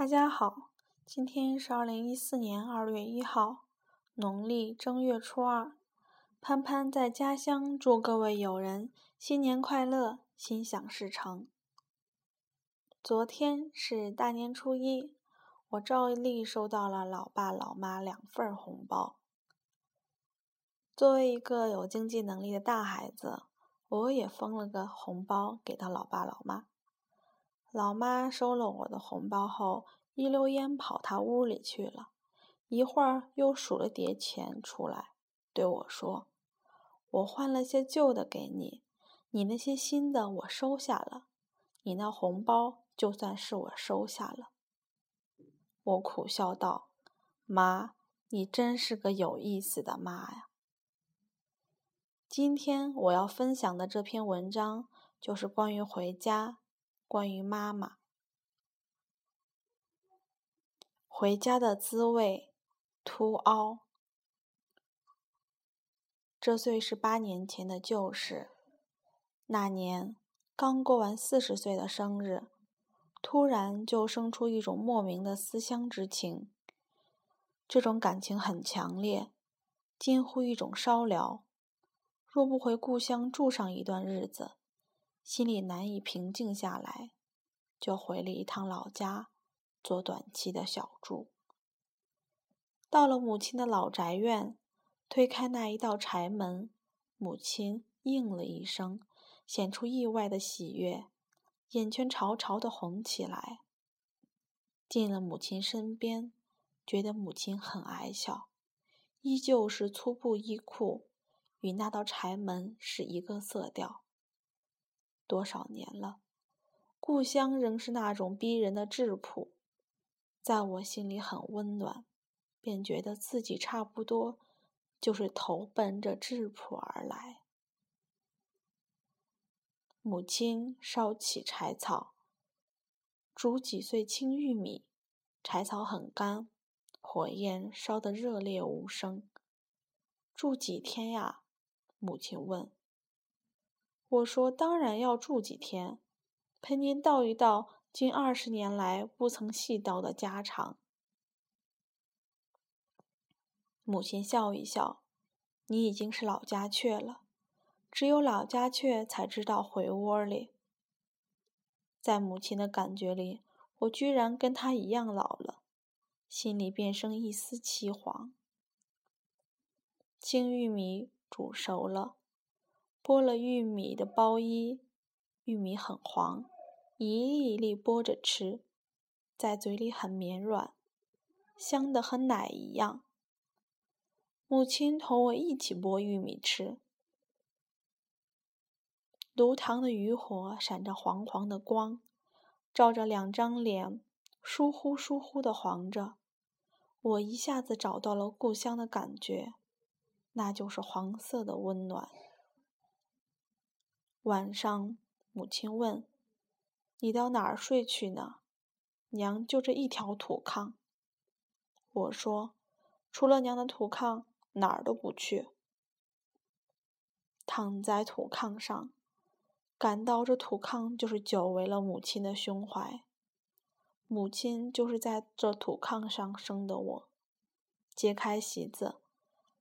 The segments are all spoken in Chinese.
大家好，今天是二零一四年二月一号，农历正月初二。潘潘在家乡祝各位友人新年快乐，心想事成。昨天是大年初一，我照例收到了老爸老妈两份红包。作为一个有经济能力的大孩子，我也封了个红包给到老爸老妈。老妈收了我的红包后，一溜烟跑她屋里去了，一会儿又数了叠钱出来，对我说：“我换了些旧的给你，你那些新的我收下了，你那红包就算是我收下了。”我苦笑道：“妈，你真是个有意思的妈呀！”今天我要分享的这篇文章就是关于回家。关于妈妈回家的滋味，，to all。这虽是八年前的旧事，那年刚过完四十岁的生日，突然就生出一种莫名的思乡之情。这种感情很强烈，近乎一种烧燎。若不回故乡住上一段日子，心里难以平静下来，就回了一趟老家，做短期的小住。到了母亲的老宅院，推开那一道柴门，母亲应了一声，显出意外的喜悦，眼圈潮潮的红起来。进了母亲身边，觉得母亲很矮小，依旧是粗布衣裤，与那道柴门是一个色调。多少年了，故乡仍是那种逼人的质朴，在我心里很温暖，便觉得自己差不多就是投奔着质朴而来。母亲烧起柴草，煮几穗青玉米，柴草很干，火焰烧得热烈无声。住几天呀？母亲问。我说：“当然要住几天，陪您道一道近二十年来不曾细道的家常。”母亲笑一笑：“你已经是老家雀了，只有老家雀才知道回窝里。”在母亲的感觉里，我居然跟她一样老了，心里便生一丝凄惶。青玉米煮熟了。剥了玉米的包衣，玉米很黄，一粒一粒剥着吃，在嘴里很绵软，香得和奶一样。母亲同我一起剥玉米吃，炉膛的余火闪着黄黄的光，照着两张脸，疏忽疏忽的黄着。我一下子找到了故乡的感觉，那就是黄色的温暖。晚上，母亲问：“你到哪儿睡去呢？”娘就这一条土炕。我说：“除了娘的土炕，哪儿都不去。”躺在土炕上，感到这土炕就是久违了母亲的胸怀。母亲就是在这土炕上生的我。揭开席子，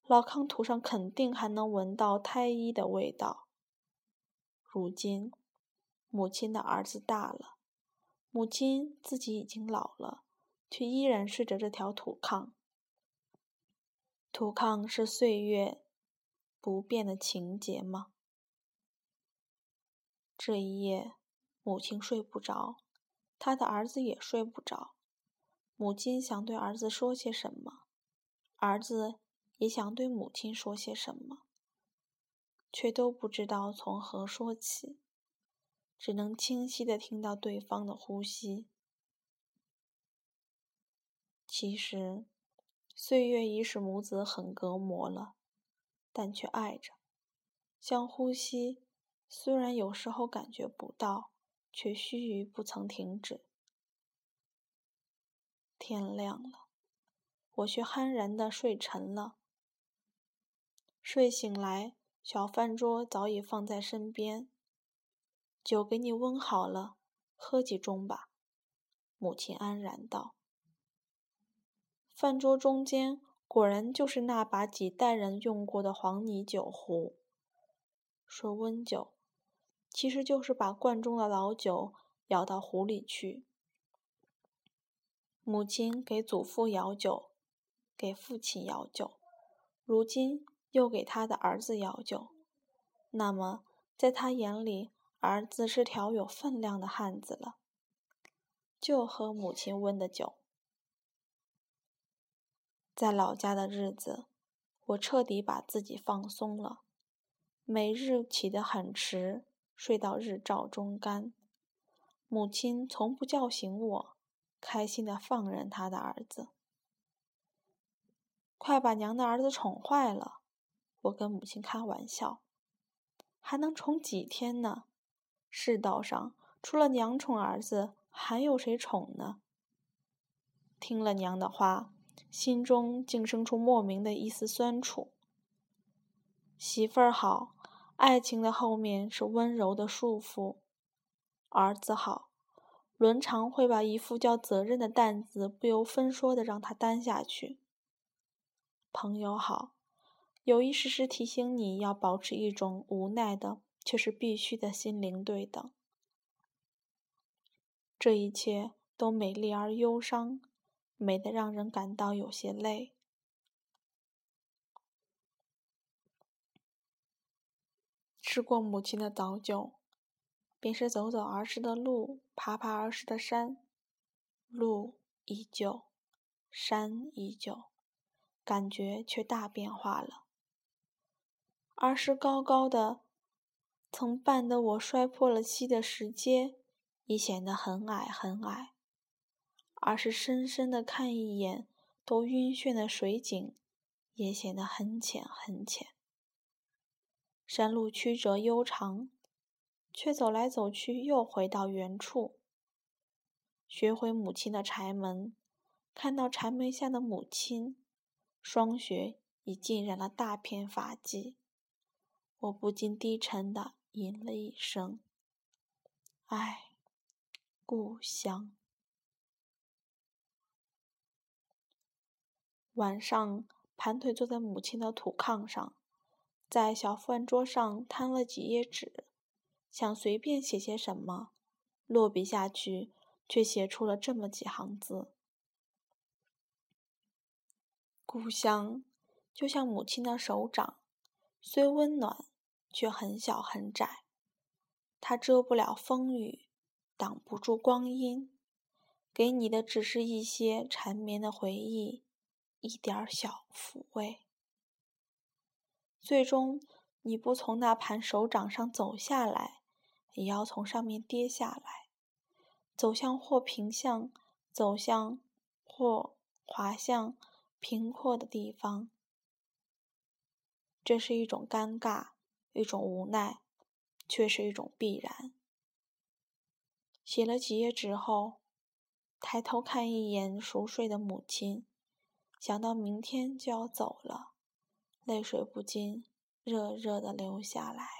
老炕土上肯定还能闻到胎衣的味道。如今，母亲的儿子大了，母亲自己已经老了，却依然睡着这条土炕。土炕是岁月不变的情节吗？这一夜，母亲睡不着，他的儿子也睡不着。母亲想对儿子说些什么，儿子也想对母亲说些什么。却都不知道从何说起，只能清晰的听到对方的呼吸。其实，岁月已使母子很隔膜了，但却爱着，像呼吸，虽然有时候感觉不到，却须臾不曾停止。天亮了，我却酣然的睡沉了。睡醒来。小饭桌早已放在身边，酒给你温好了，喝几盅吧。母亲安然道：“饭桌中间果然就是那把几代人用过的黄泥酒壶。说温酒，其实就是把罐中的老酒舀到壶里去。母亲给祖父舀酒，给父亲舀酒，如今又给他的儿子舀酒。那么，在他眼里，儿子是条有分量的汉子了。”就喝母亲温的酒。在老家的日子，我彻底把自己放松了，每日起得很迟，睡到日照中干。母亲从不叫醒我，开心的放任他的儿子。快把娘的儿子宠坏了，我跟母亲开玩笑。还能宠几天呢？世道上除了娘宠儿子。还有谁宠呢？听了娘的话，心中竟生出莫名的一丝酸楚。媳妇儿好，爱情的后面是温柔的束缚；儿子好，伦常会把一副叫责任的担子不由分说的让他担下去。朋友好，有意时时提醒你要保持一种无奈的却是必须的心灵对等。这一切都美丽而忧伤，美得让人感到有些累。吃过母亲的早酒，便是走走儿时的路，爬爬儿时的山。路依旧，山依旧，感觉却大变化了。而是高高的，曾绊得我摔破了膝的石阶。已显得很矮很矮，而是深深的看一眼都晕眩的水井，也显得很浅很浅。山路曲折悠长，却走来走去又回到原处。学回母亲的柴门，看到柴门下的母亲，霜雪已浸染了大片发髻，我不禁低沉的吟了一声：“唉。”故乡。晚上盘腿坐在母亲的土炕上，在小饭桌上摊了几页纸，想随便写些什么，落笔下去，却写出了这么几行字：故乡就像母亲的手掌，虽温暖，却很小很窄，它遮不了风雨。挡不住光阴，给你的只是一些缠绵的回忆，一点小抚慰。最终，你不从那盘手掌上走下来，也要从上面跌下来，走向或平向，走向或滑向平阔的地方。这是一种尴尬，一种无奈，却是一种必然。写了几页纸后，抬头看一眼熟睡的母亲，想到明天就要走了，泪水不禁热热的流下来。